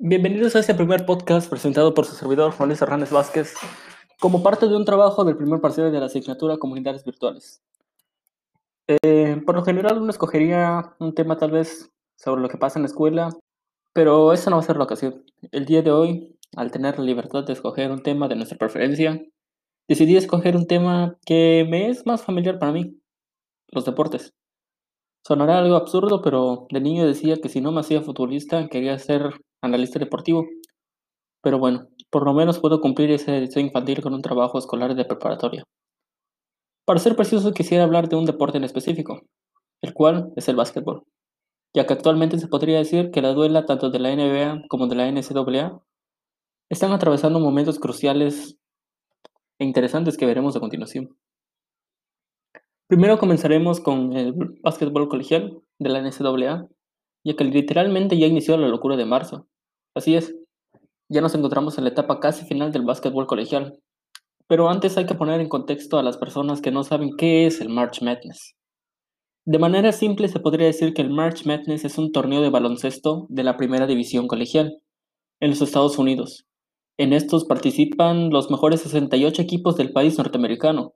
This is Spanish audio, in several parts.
Bienvenidos a este primer podcast presentado por su servidor Juan Luis Hernández Vázquez como parte de un trabajo del primer parcial de la asignatura Comunidades Virtuales. Eh, por lo general uno escogería un tema tal vez sobre lo que pasa en la escuela, pero esa no va a ser la ocasión. El día de hoy, al tener la libertad de escoger un tema de nuestra preferencia, decidí escoger un tema que me es más familiar para mí, los deportes. Sonará algo absurdo, pero de niño decía que si no me hacía futbolista quería ser analista deportivo. Pero bueno, por lo menos puedo cumplir ese deseo infantil con un trabajo escolar de preparatoria. Para ser preciso, quisiera hablar de un deporte en específico, el cual es el básquetbol, ya que actualmente se podría decir que la duela tanto de la NBA como de la NCAA están atravesando momentos cruciales e interesantes que veremos a continuación. Primero comenzaremos con el básquetbol colegial de la NCAA, ya que literalmente ya inició la locura de marzo. Así es, ya nos encontramos en la etapa casi final del básquetbol colegial. Pero antes hay que poner en contexto a las personas que no saben qué es el March Madness. De manera simple se podría decir que el March Madness es un torneo de baloncesto de la primera división colegial en los Estados Unidos. En estos participan los mejores 68 equipos del país norteamericano,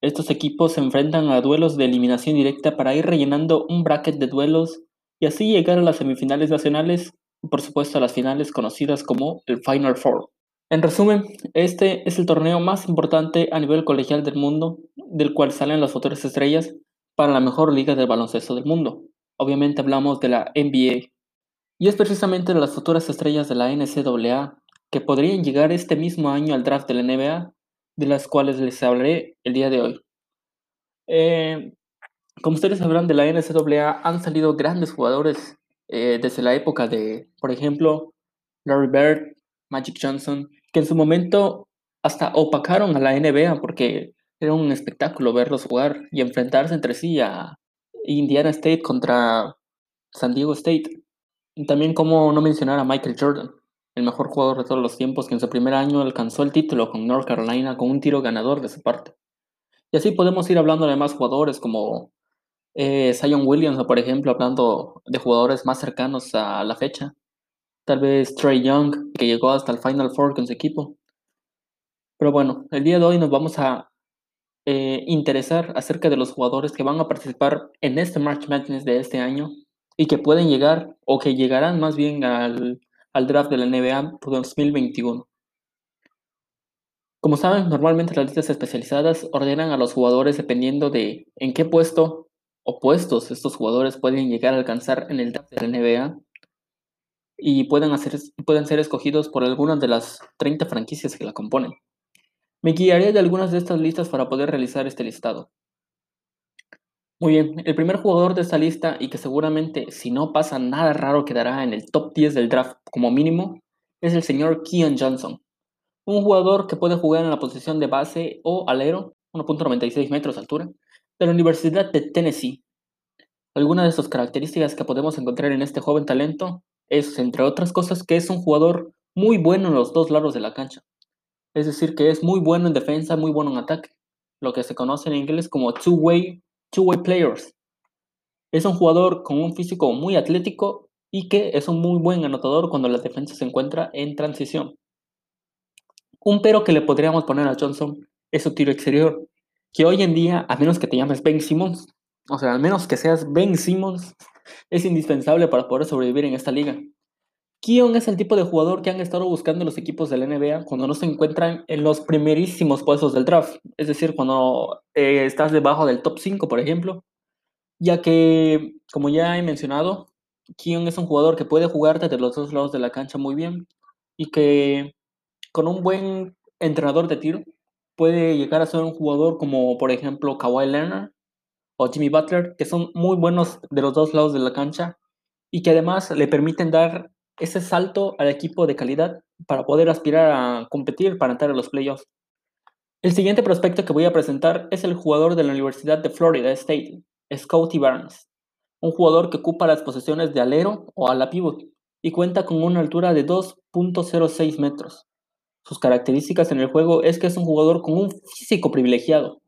estos equipos se enfrentan a duelos de eliminación directa para ir rellenando un bracket de duelos y así llegar a las semifinales nacionales por supuesto a las finales conocidas como el Final Four. En resumen, este es el torneo más importante a nivel colegial del mundo, del cual salen las futuras estrellas para la mejor liga de baloncesto del mundo. Obviamente hablamos de la NBA. Y es precisamente de las futuras estrellas de la NCAA que podrían llegar este mismo año al draft de la NBA de las cuales les hablaré el día de hoy. Eh, como ustedes sabrán, de la NCAA han salido grandes jugadores eh, desde la época de, por ejemplo, Larry Bird, Magic Johnson, que en su momento hasta opacaron a la NBA porque era un espectáculo verlos jugar y enfrentarse entre sí a Indiana State contra San Diego State. También como no mencionar a Michael Jordan, el mejor jugador de todos los tiempos, que en su primer año alcanzó el título con North Carolina con un tiro ganador de su parte. Y así podemos ir hablando de más jugadores como eh, Williams, por ejemplo, hablando de jugadores más cercanos a la fecha. Tal vez Trey Young, que llegó hasta el Final Four con su equipo. Pero bueno, el día de hoy nos vamos a eh, interesar acerca de los jugadores que van a participar en este March Madness de este año y que pueden llegar o que llegarán más bien al al draft de la NBA 2021. Como saben, normalmente las listas especializadas ordenan a los jugadores dependiendo de en qué puesto o puestos estos jugadores pueden llegar a alcanzar en el draft de la NBA y pueden, hacer, pueden ser escogidos por algunas de las 30 franquicias que la componen. Me guiaré de algunas de estas listas para poder realizar este listado. Muy bien, el primer jugador de esta lista y que seguramente si no pasa nada raro quedará en el top 10 del draft como mínimo es el señor Keon Johnson, un jugador que puede jugar en la posición de base o alero, 1.96 metros de altura, de la Universidad de Tennessee. Algunas de sus características que podemos encontrar en este joven talento es, entre otras cosas, que es un jugador muy bueno en los dos lados de la cancha. Es decir, que es muy bueno en defensa, muy bueno en ataque, lo que se conoce en inglés como two-way two-way players. Es un jugador con un físico muy atlético y que es un muy buen anotador cuando la defensa se encuentra en transición. Un pero que le podríamos poner a Johnson es su tiro exterior, que hoy en día, a menos que te llames Ben Simmons, o sea, al menos que seas Ben Simmons, es indispensable para poder sobrevivir en esta liga. Keon es el tipo de jugador que han estado buscando los equipos de la NBA cuando no se encuentran en los primerísimos puestos del draft, es decir, cuando eh, estás debajo del top 5, por ejemplo, ya que, como ya he mencionado, Keon es un jugador que puede jugar desde los dos lados de la cancha muy bien y que con un buen entrenador de tiro puede llegar a ser un jugador como, por ejemplo, Kawhi Leonard o Jimmy Butler, que son muy buenos de los dos lados de la cancha y que además le permiten dar ese salto al equipo de calidad para poder aspirar a competir para entrar a los playoffs. El siguiente prospecto que voy a presentar es el jugador de la Universidad de Florida State, Scotty Barnes, un jugador que ocupa las posiciones de alero o ala pivot y cuenta con una altura de 2.06 metros. Sus características en el juego es que es un jugador con un físico privilegiado.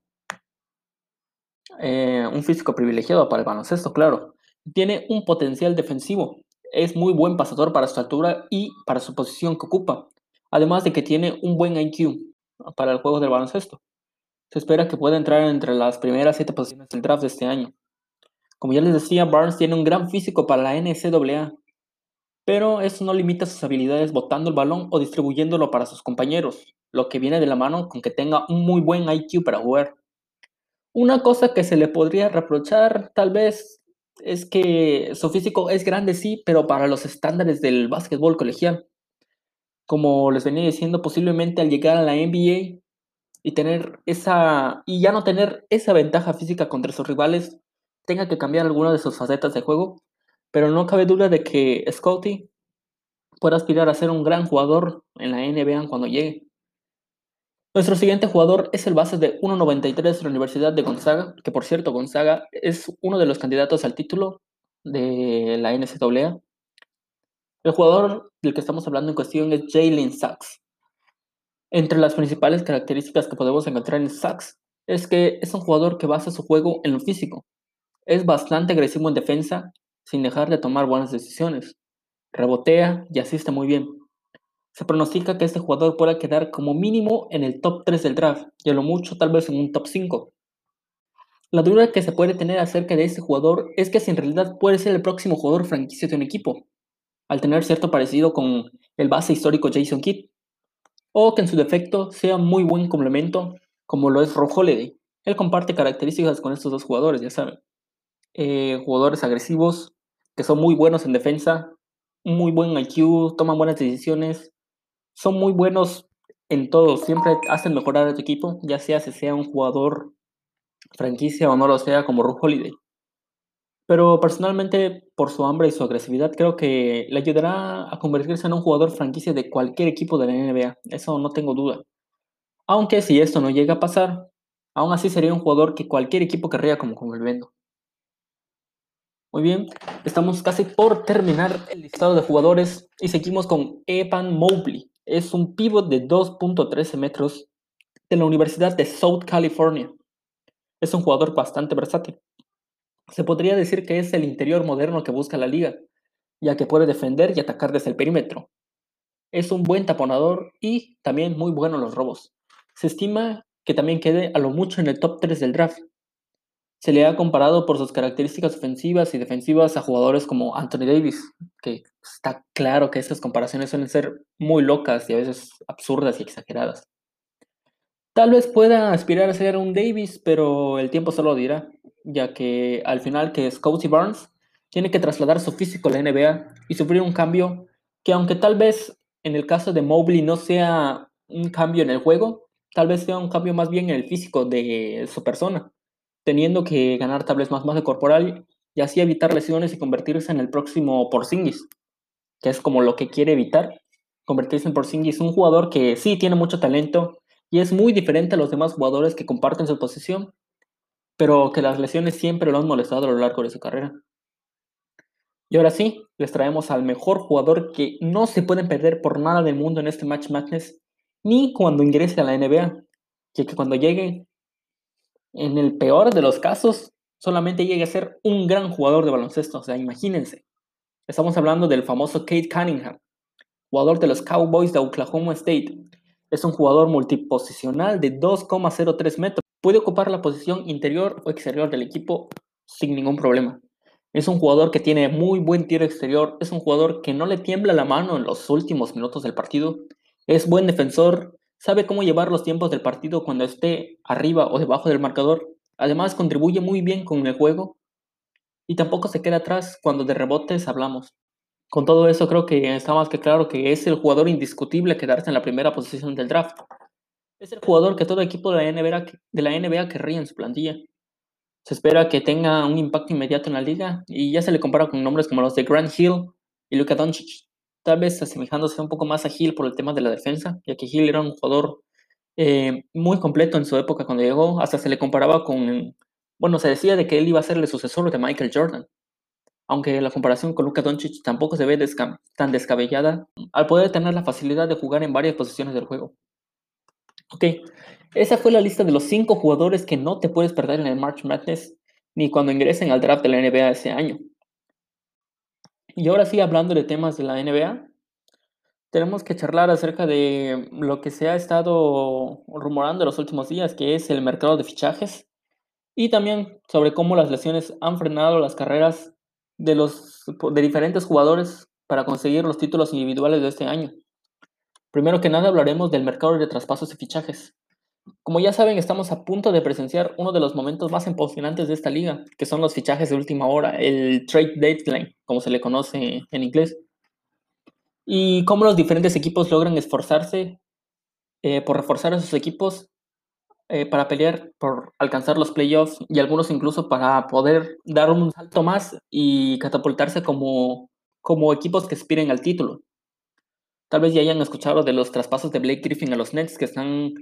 Eh, un físico privilegiado para el baloncesto, claro. Tiene un potencial defensivo es muy buen pasador para su altura y para su posición que ocupa, además de que tiene un buen IQ para el juego del baloncesto. Se espera que pueda entrar entre las primeras siete posiciones del draft de este año. Como ya les decía, Barnes tiene un gran físico para la NCAA, pero eso no limita sus habilidades botando el balón o distribuyéndolo para sus compañeros, lo que viene de la mano con que tenga un muy buen IQ para jugar. Una cosa que se le podría reprochar tal vez es que su físico es grande sí, pero para los estándares del básquetbol colegial. Como les venía diciendo, posiblemente al llegar a la NBA y tener esa y ya no tener esa ventaja física contra sus rivales, tenga que cambiar alguna de sus facetas de juego, pero no cabe duda de que Scotty pueda aspirar a ser un gran jugador en la NBA cuando llegue. Nuestro siguiente jugador es el base de 1.93 de la Universidad de Gonzaga, que por cierto Gonzaga es uno de los candidatos al título de la NCAA. El jugador del que estamos hablando en cuestión es Jalen Sachs. Entre las principales características que podemos encontrar en Sachs es que es un jugador que basa su juego en lo físico. Es bastante agresivo en defensa, sin dejar de tomar buenas decisiones. Rebotea y asiste muy bien. Se pronostica que este jugador pueda quedar como mínimo en el top 3 del draft y a lo mucho tal vez en un top 5. La duda que se puede tener acerca de este jugador es que si en realidad puede ser el próximo jugador franquicia de un equipo, al tener cierto parecido con el base histórico Jason Kidd, o que en su defecto sea muy buen complemento como lo es Rob Holiday. Él comparte características con estos dos jugadores, ya saben. Eh, jugadores agresivos que son muy buenos en defensa, muy buen IQ, toman buenas decisiones, son muy buenos en todo, siempre hacen mejorar a tu equipo, ya sea si sea un jugador franquicia o no lo sea como Ru Holiday. Pero personalmente, por su hambre y su agresividad, creo que le ayudará a convertirse en un jugador franquicia de cualquier equipo de la NBA. Eso no tengo duda. Aunque si esto no llega a pasar, aún así sería un jugador que cualquier equipo querría como complemento. Muy bien, estamos casi por terminar el listado de jugadores y seguimos con Evan Mobley. Es un pivot de 2.13 metros de la Universidad de South California. Es un jugador bastante versátil. Se podría decir que es el interior moderno que busca la liga, ya que puede defender y atacar desde el perímetro. Es un buen taponador y también muy bueno en los robos. Se estima que también quede a lo mucho en el top 3 del draft, se le ha comparado por sus características ofensivas y defensivas a jugadores como Anthony Davis, que está claro que estas comparaciones suelen ser muy locas y a veces absurdas y exageradas. Tal vez pueda aspirar a ser un Davis, pero el tiempo solo lo dirá, ya que al final que Scotty Barnes tiene que trasladar su físico a la NBA y sufrir un cambio que aunque tal vez en el caso de Mobley no sea un cambio en el juego, tal vez sea un cambio más bien en el físico de su persona teniendo que ganar tal vez más masa corporal y así evitar lesiones y convertirse en el próximo Porzingis, que es como lo que quiere evitar, convertirse en Porzingis, un jugador que sí tiene mucho talento y es muy diferente a los demás jugadores que comparten su posición, pero que las lesiones siempre lo han molestado a lo largo de su carrera. Y ahora sí, les traemos al mejor jugador que no se pueden perder por nada del mundo en este Match Madness, ni cuando ingrese a la NBA, ya que cuando llegue en el peor de los casos, solamente llegue a ser un gran jugador de baloncesto. O sea, imagínense. Estamos hablando del famoso Kate Cunningham, jugador de los Cowboys de Oklahoma State. Es un jugador multiposicional de 2,03 metros. Puede ocupar la posición interior o exterior del equipo sin ningún problema. Es un jugador que tiene muy buen tiro exterior. Es un jugador que no le tiembla la mano en los últimos minutos del partido. Es buen defensor sabe cómo llevar los tiempos del partido cuando esté arriba o debajo del marcador. Además, contribuye muy bien con el juego y tampoco se queda atrás cuando de rebotes hablamos. Con todo eso, creo que está más que claro que es el jugador indiscutible quedarse en la primera posición del draft. Es el jugador que todo equipo de la NBA, querría en su plantilla. Se espera que tenga un impacto inmediato en la liga y ya se le compara con nombres como los de Grant Hill y Luka Doncic tal vez asemejándose un poco más a Hill por el tema de la defensa, ya que Hill era un jugador eh, muy completo en su época cuando llegó, hasta se le comparaba con, bueno, se decía de que él iba a ser el sucesor de Michael Jordan, aunque la comparación con Luka Doncic tampoco se ve tan descabellada, al poder tener la facilidad de jugar en varias posiciones del juego. Ok, esa fue la lista de los cinco jugadores que no te puedes perder en el March Madness ni cuando ingresen al draft de la NBA ese año. Y ahora sí, hablando de temas de la NBA, tenemos que charlar acerca de lo que se ha estado rumorando los últimos días, que es el mercado de fichajes, y también sobre cómo las lesiones han frenado las carreras de, los, de diferentes jugadores para conseguir los títulos individuales de este año. Primero que nada hablaremos del mercado de traspasos y fichajes. Como ya saben, estamos a punto de presenciar uno de los momentos más emocionantes de esta liga, que son los fichajes de última hora, el trade deadline, como se le conoce en inglés. Y cómo los diferentes equipos logran esforzarse eh, por reforzar a sus equipos eh, para pelear por alcanzar los playoffs y algunos incluso para poder dar un salto más y catapultarse como, como equipos que aspiren al título. Tal vez ya hayan escuchado de los traspasos de Blake Griffin a los Nets que están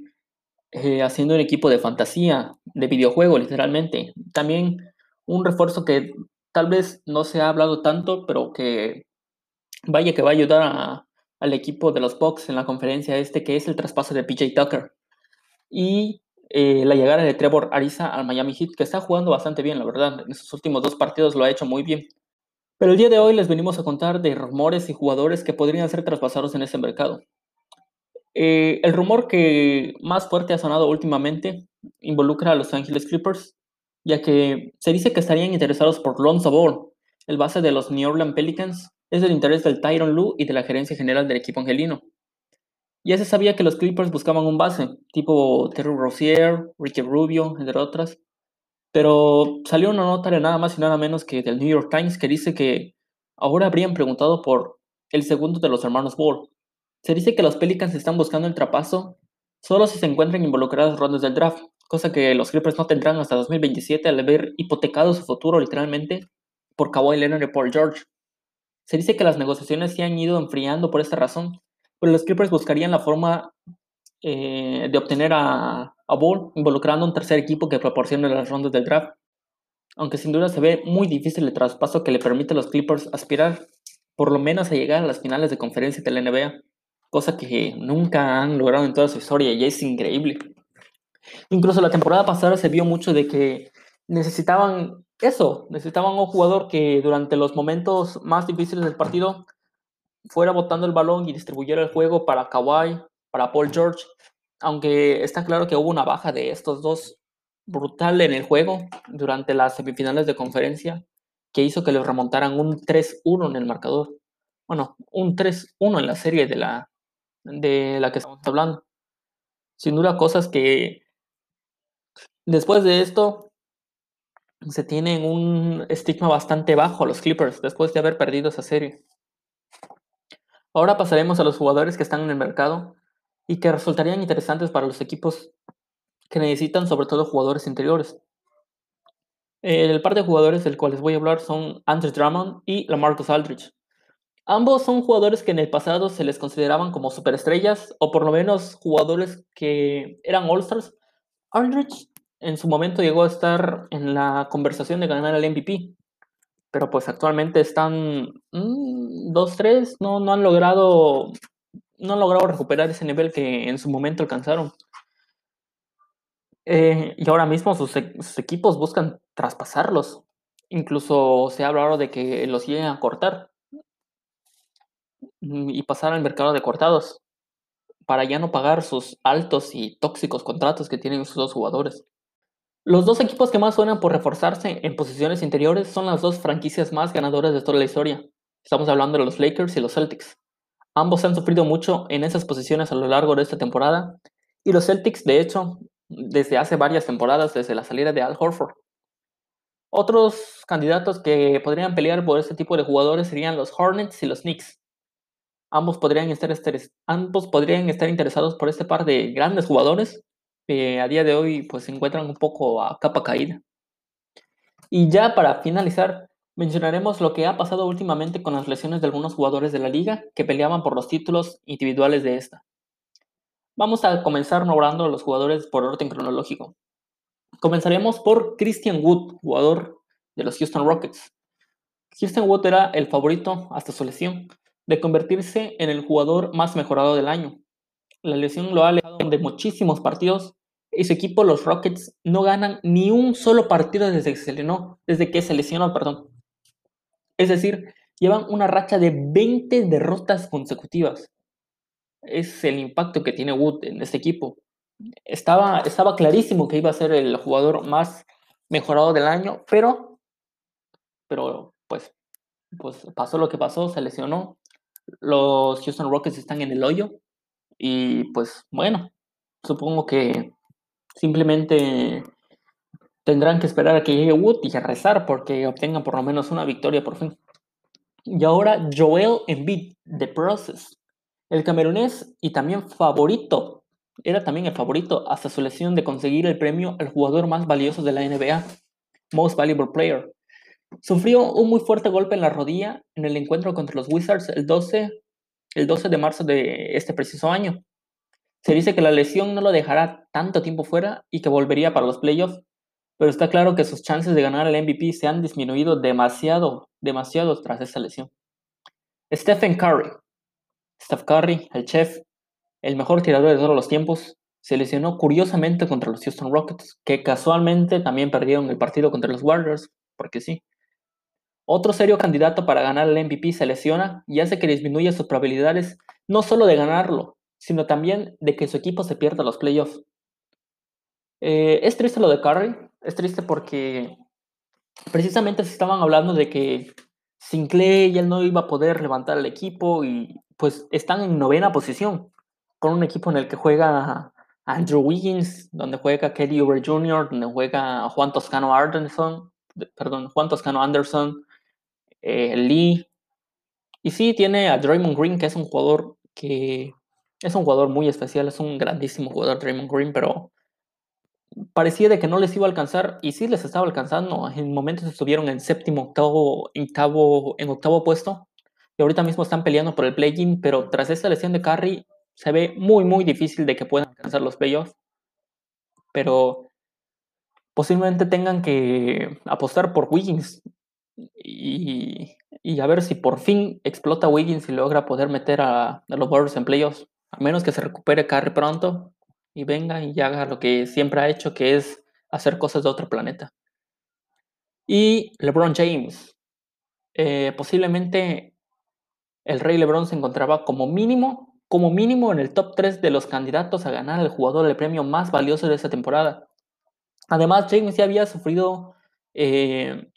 eh, haciendo un equipo de fantasía, de videojuego, literalmente. También un refuerzo que tal vez no se ha hablado tanto, pero que vaya que va a ayudar al equipo de los Bucks en la conferencia este, que es el traspaso de PJ Tucker. Y eh, la llegada de Trevor Ariza al Miami Heat, que está jugando bastante bien, la verdad. En sus últimos dos partidos lo ha hecho muy bien. Pero el día de hoy les venimos a contar de rumores y jugadores que podrían ser traspasados en ese mercado. Eh, el rumor que más fuerte ha sonado últimamente involucra a Los Angeles Clippers, ya que se dice que estarían interesados por Lonzo Ball, el base de los New Orleans Pelicans, es del interés del Tyron Lue y de la gerencia general del equipo angelino. Ya se sabía que los Clippers buscaban un base, tipo Terry Rozier, Ricky Rubio, entre otras, pero salió una nota de nada más y nada menos que del New York Times que dice que ahora habrían preguntado por el segundo de los hermanos Ball, se dice que los Pelicans están buscando el trapaso solo si se encuentran involucradas rondas del draft, cosa que los Clippers no tendrán hasta 2027 al haber hipotecado su futuro literalmente por Kawhi Leonard y Paul George. Se dice que las negociaciones se han ido enfriando por esta razón, pero los Clippers buscarían la forma eh, de obtener a, a Ball involucrando un tercer equipo que proporcione las rondas del draft, aunque sin duda se ve muy difícil el traspaso que le permite a los Clippers aspirar por lo menos a llegar a las finales de conferencia de la NBA cosa que nunca han logrado en toda su historia y es increíble. Incluso la temporada pasada se vio mucho de que necesitaban eso, necesitaban un jugador que durante los momentos más difíciles del partido fuera botando el balón y distribuyera el juego para Kawhi, para Paul George, aunque está claro que hubo una baja de estos dos brutal en el juego durante las semifinales de conferencia que hizo que les remontaran un 3-1 en el marcador. Bueno, un 3-1 en la serie de la, de la que estamos hablando. Sin duda, cosas que después de esto se tienen un estigma bastante bajo los Clippers después de haber perdido esa serie. Ahora pasaremos a los jugadores que están en el mercado y que resultarían interesantes para los equipos que necesitan sobre todo jugadores interiores. El par de jugadores del cual les voy a hablar son Andrew Drummond y Lamarcus Aldridge. Ambos son jugadores que en el pasado se les consideraban como superestrellas o por lo menos jugadores que eran All-Stars. Aldridge en su momento llegó a estar en la conversación de ganar el MVP, pero pues actualmente están 2-3, mm, no, no, han logrado, no han logrado recuperar ese nivel que en su momento alcanzaron. Eh, y ahora mismo sus, sus, equipos buscan traspasarlos. Incluso se ha hablado de que los lleguen a cortar. Y pasar al mercado de cortados para ya no pagar sus altos y tóxicos contratos que tienen sus dos jugadores. Los dos equipos que más suenan por reforzarse en posiciones interiores son las dos franquicias más ganadoras de toda la historia. Estamos hablando de los Lakers y los Celtics. Ambos han sufrido mucho en esas posiciones a lo largo de esta temporada y los Celtics, de hecho, desde hace varias temporadas, desde la salida de Al Horford. Otros candidatos que podrían pelear por este tipo de jugadores serían los Hornets y los Knicks. Ambos podrían estar, ambos podrían estar interesados por este par de grandes jugadores que a día de hoy pues, se encuentran un poco a capa caída. Y ya para finalizar, mencionaremos lo que ha pasado últimamente con las lesiones de algunos jugadores de la liga que peleaban por los títulos individuales de esta. Vamos a comenzar nombrando a los jugadores por orden cronológico. Comenzaremos por Christian Wood, jugador de los Houston Rockets. Christian Wood era el favorito hasta su lesión, de convertirse en el jugador más mejorado del año. La lesión lo ha alejado de muchísimos partidos y su equipo, los Rockets, no ganan ni un solo partido desde que se lesionó. Es decir, llevan una racha de 20 derrotas consecutivas. Es el impacto que tiene Wood en este equipo. Estaba, estaba clarísimo que iba a ser el jugador más mejorado del año, pero, pero pues, pues pasó lo que pasó, se lesionó. Los Houston Rockets están en el hoyo y pues bueno, supongo que simplemente tendrán que esperar a que llegue Wood y a rezar porque obtengan por lo menos una victoria por fin. Y ahora Joel Embiid, The Process. El camerunés y también favorito, era también el favorito hasta su lesión de conseguir el premio al jugador más valioso de la NBA, Most Valuable Player. Sufrió un muy fuerte golpe en la rodilla en el encuentro contra los Wizards el 12, el 12 de marzo de este preciso año. Se dice que la lesión no lo dejará tanto tiempo fuera y que volvería para los playoffs, pero está claro que sus chances de ganar el MVP se han disminuido demasiado, demasiado tras esta lesión. Stephen Curry. Steph Curry, el chef, el mejor tirador de todos los tiempos, se lesionó curiosamente contra los Houston Rockets, que casualmente también perdieron el partido contra los Warriors, porque sí. Otro serio candidato para ganar el MVP se lesiona y hace que disminuya sus probabilidades no solo de ganarlo, sino también de que su equipo se pierda los playoffs. Eh, es triste lo de Curry, es triste porque precisamente se estaban hablando de que sin Clay él no iba a poder levantar el equipo y pues están en novena posición con un equipo en el que juega Andrew Wiggins, donde juega Kelly Oubre Jr., donde juega Juan Toscano Anderson, perdón, Juan Toscano Anderson, eh, Lee. Y sí, tiene a Draymond Green, que es un jugador que es un jugador muy especial, es un grandísimo jugador Draymond Green, pero parecía de que no les iba a alcanzar y sí les estaba alcanzando. En momentos estuvieron en séptimo, octavo, octavo, en octavo puesto y ahorita mismo están peleando por el play-in, pero tras esta lesión de Curry se ve muy, muy difícil de que puedan alcanzar los playoffs. Pero posiblemente tengan que apostar por Wiggins y, a ver si por fin explota Wiggins y logra poder meter a, a los Warriors en playoffs. A menos que se recupere Curry pronto, y venga y haga lo que siempre ha hecho, que es hacer cosas de otro planeta. Y LeBron James. Eh, posiblemente el Rey LeBron se encontraba como mínimo, como mínimo en el top 3 de los candidatos a ganar el jugador del premio más valioso de esta temporada. Además, James ya había sufrido, eh,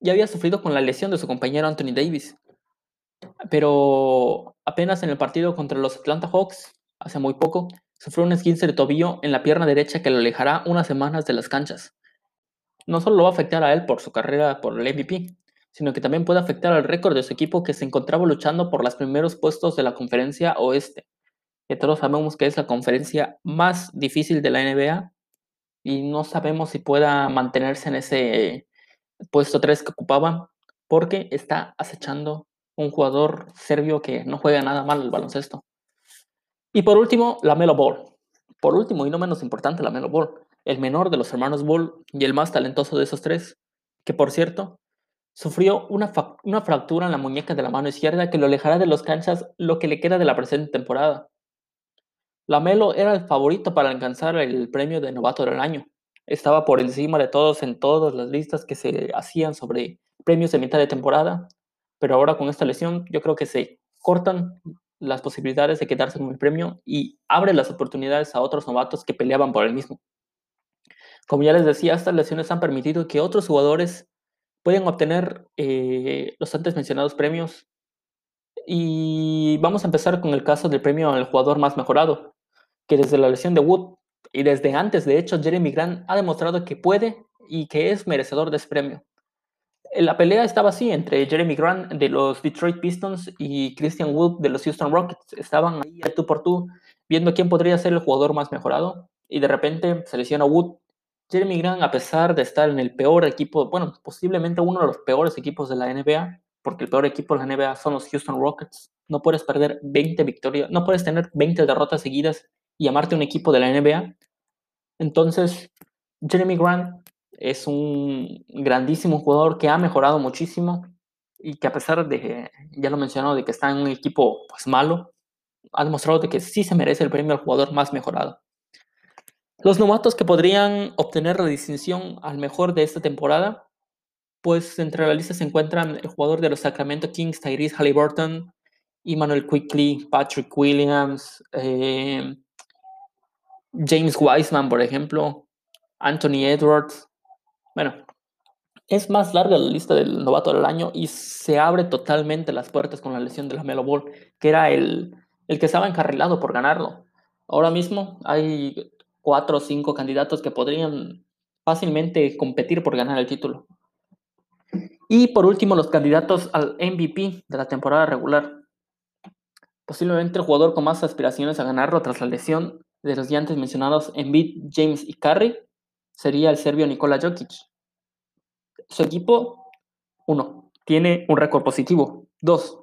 ya había sufrido con la lesión de su compañero Anthony Davis. Pero apenas en el partido contra los Atlanta Hawks, hace muy poco, sufrió un esguince de tobillo en la pierna derecha que lo alejará unas semanas de las canchas. No solo lo va a afectar a él por su carrera por el MVP, sino que también puede afectar al récord de su equipo que se encontraba luchando por los primeros puestos de la conferencia oeste, que todos sabemos que es la conferencia más difícil de la NBA y no sabemos si pueda mantenerse en ese puesto 3 que ocupaba porque está acechando un jugador serbio que no juega nada mal el baloncesto. Y por último, la Melo Ball. Por último y no menos importante, la Melo Ball, el menor de los hermanos Ball y el más talentoso de esos tres, que por cierto, sufrió una, una fractura en la muñeca de la mano izquierda que lo alejará de los canchas lo que le queda de la presente temporada. La Melo era el favorito para alcanzar el premio de novato del año. Estaba por encima de todos en todas las listas que se hacían sobre premios de mitad de temporada, pero ahora con esta lesión yo creo que se cortan las posibilidades de quedarse con el premio y abre las oportunidades a otros novatos que peleaban por el mismo. Como ya les decía, estas lesiones han permitido que otros jugadores puedan obtener eh, los antes mencionados premios. Y vamos a empezar con el caso del premio al jugador más mejorado, que desde la lesión de Wood y desde antes, de hecho, Jeremy Grant ha demostrado que puede y que es merecedor de ese premio. La pelea estaba así entre Jeremy Grant de los Detroit Pistons y Christian Wood de los Houston Rockets. Estaban ahí tú por tú viendo quién podría ser el jugador más mejorado y de repente se Wood. Jeremy Grant, a pesar de estar en el peor equipo, bueno, posiblemente uno de los peores equipos de la NBA, porque el peor equipo de la NBA son los Houston Rockets, no puedes perder 20 victorias, no puedes tener 20 derrotas seguidas y llamarte un equipo de la NBA. Entonces, Jeremy Grant es un grandísimo jugador que ha mejorado muchísimo y que a pesar de, ya lo mencionó, de que está en un equipo pues malo, ha demostrado de que sí se merece el premio al jugador más mejorado. Los novatos que podrían obtener la distinción al mejor de esta temporada pues entre la lista se encuentran el jugador de los Sacramento Kings, Tyrese Halliburton, Emmanuel Quickly, Patrick Williams, eh, James Wiseman, por ejemplo, Anthony Edwards. Bueno, es más larga la lista del novato del año y se abre totalmente las puertas con la lesión de la Melo Ball, que era el, el que estaba encarrilado por ganarlo. Ahora mismo hay cuatro o cinco candidatos que podrían fácilmente competir por ganar el título. Y por último, los candidatos al MVP de la temporada regular. Posiblemente el jugador con más aspiraciones a ganarlo tras la lesión de los ya antes mencionados Embiid, James y Curry sería el serbio Nikola Jokic. Su equipo, uno, tiene un récord positivo. Dos,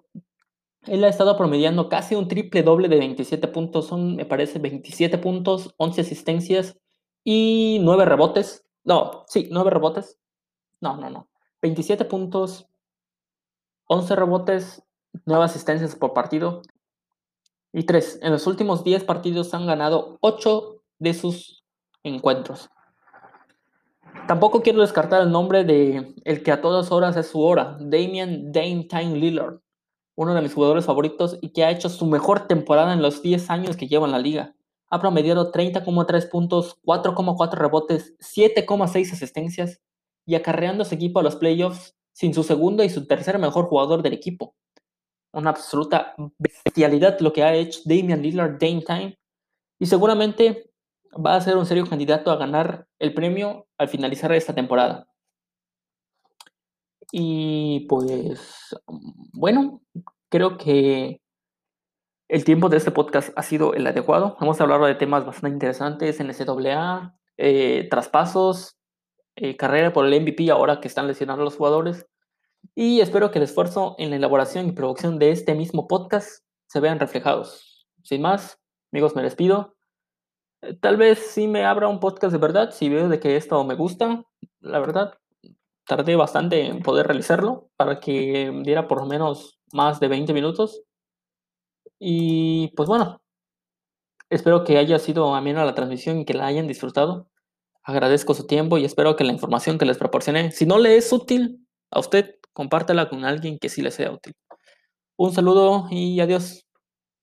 él ha estado promediando casi un triple doble de 27 puntos. Son, me parece, 27 puntos, 11 asistencias y 9 rebotes. No, sí, 9 rebotes. No, no, no. 27 puntos, 11 rebotes, 9 asistencias por partido. Y 3. En los últimos 10 partidos han ganado 8 de sus encuentros. Tampoco quiero descartar el nombre de el que a todas horas es su hora, Damian Dame Time Lillard uno de mis jugadores favoritos y que ha hecho su mejor temporada en los 10 años que lleva en la liga. Ha promediado 30,3 puntos, 4,4 rebotes, 7,6 asistencias y acarreando su equipo a los playoffs sin su segundo y su tercer mejor jugador del equipo. Una absoluta bestialidad lo que ha hecho Damian Lillard Dame Time y seguramente va a ser un serio candidato a ganar el premio al finalizar esta temporada. Y pues, bueno, creo que el tiempo de este podcast ha sido el adecuado. Hemos hablado de temas bastante interesantes, NCAA, eh, traspasos, eh, carrera por el MVP ahora que están lesionando los jugadores. Y espero que el esfuerzo en la elaboración y producción de este mismo podcast se vean reflejados. Sin más, amigos, me despido. Eh, tal vez sí me abra un podcast de verdad si veo de que esto me gusta, la verdad tardé bastante en poder realizarlo para que diera por lo menos más de 20 minutos. Y pues bueno, espero que haya sido amena la transmisión y que la hayan disfrutado. Agradezco su tiempo y espero que la información que les proporcioné, si no le es útil a usted, compártela con alguien que sí le sea útil. Un saludo y adiós.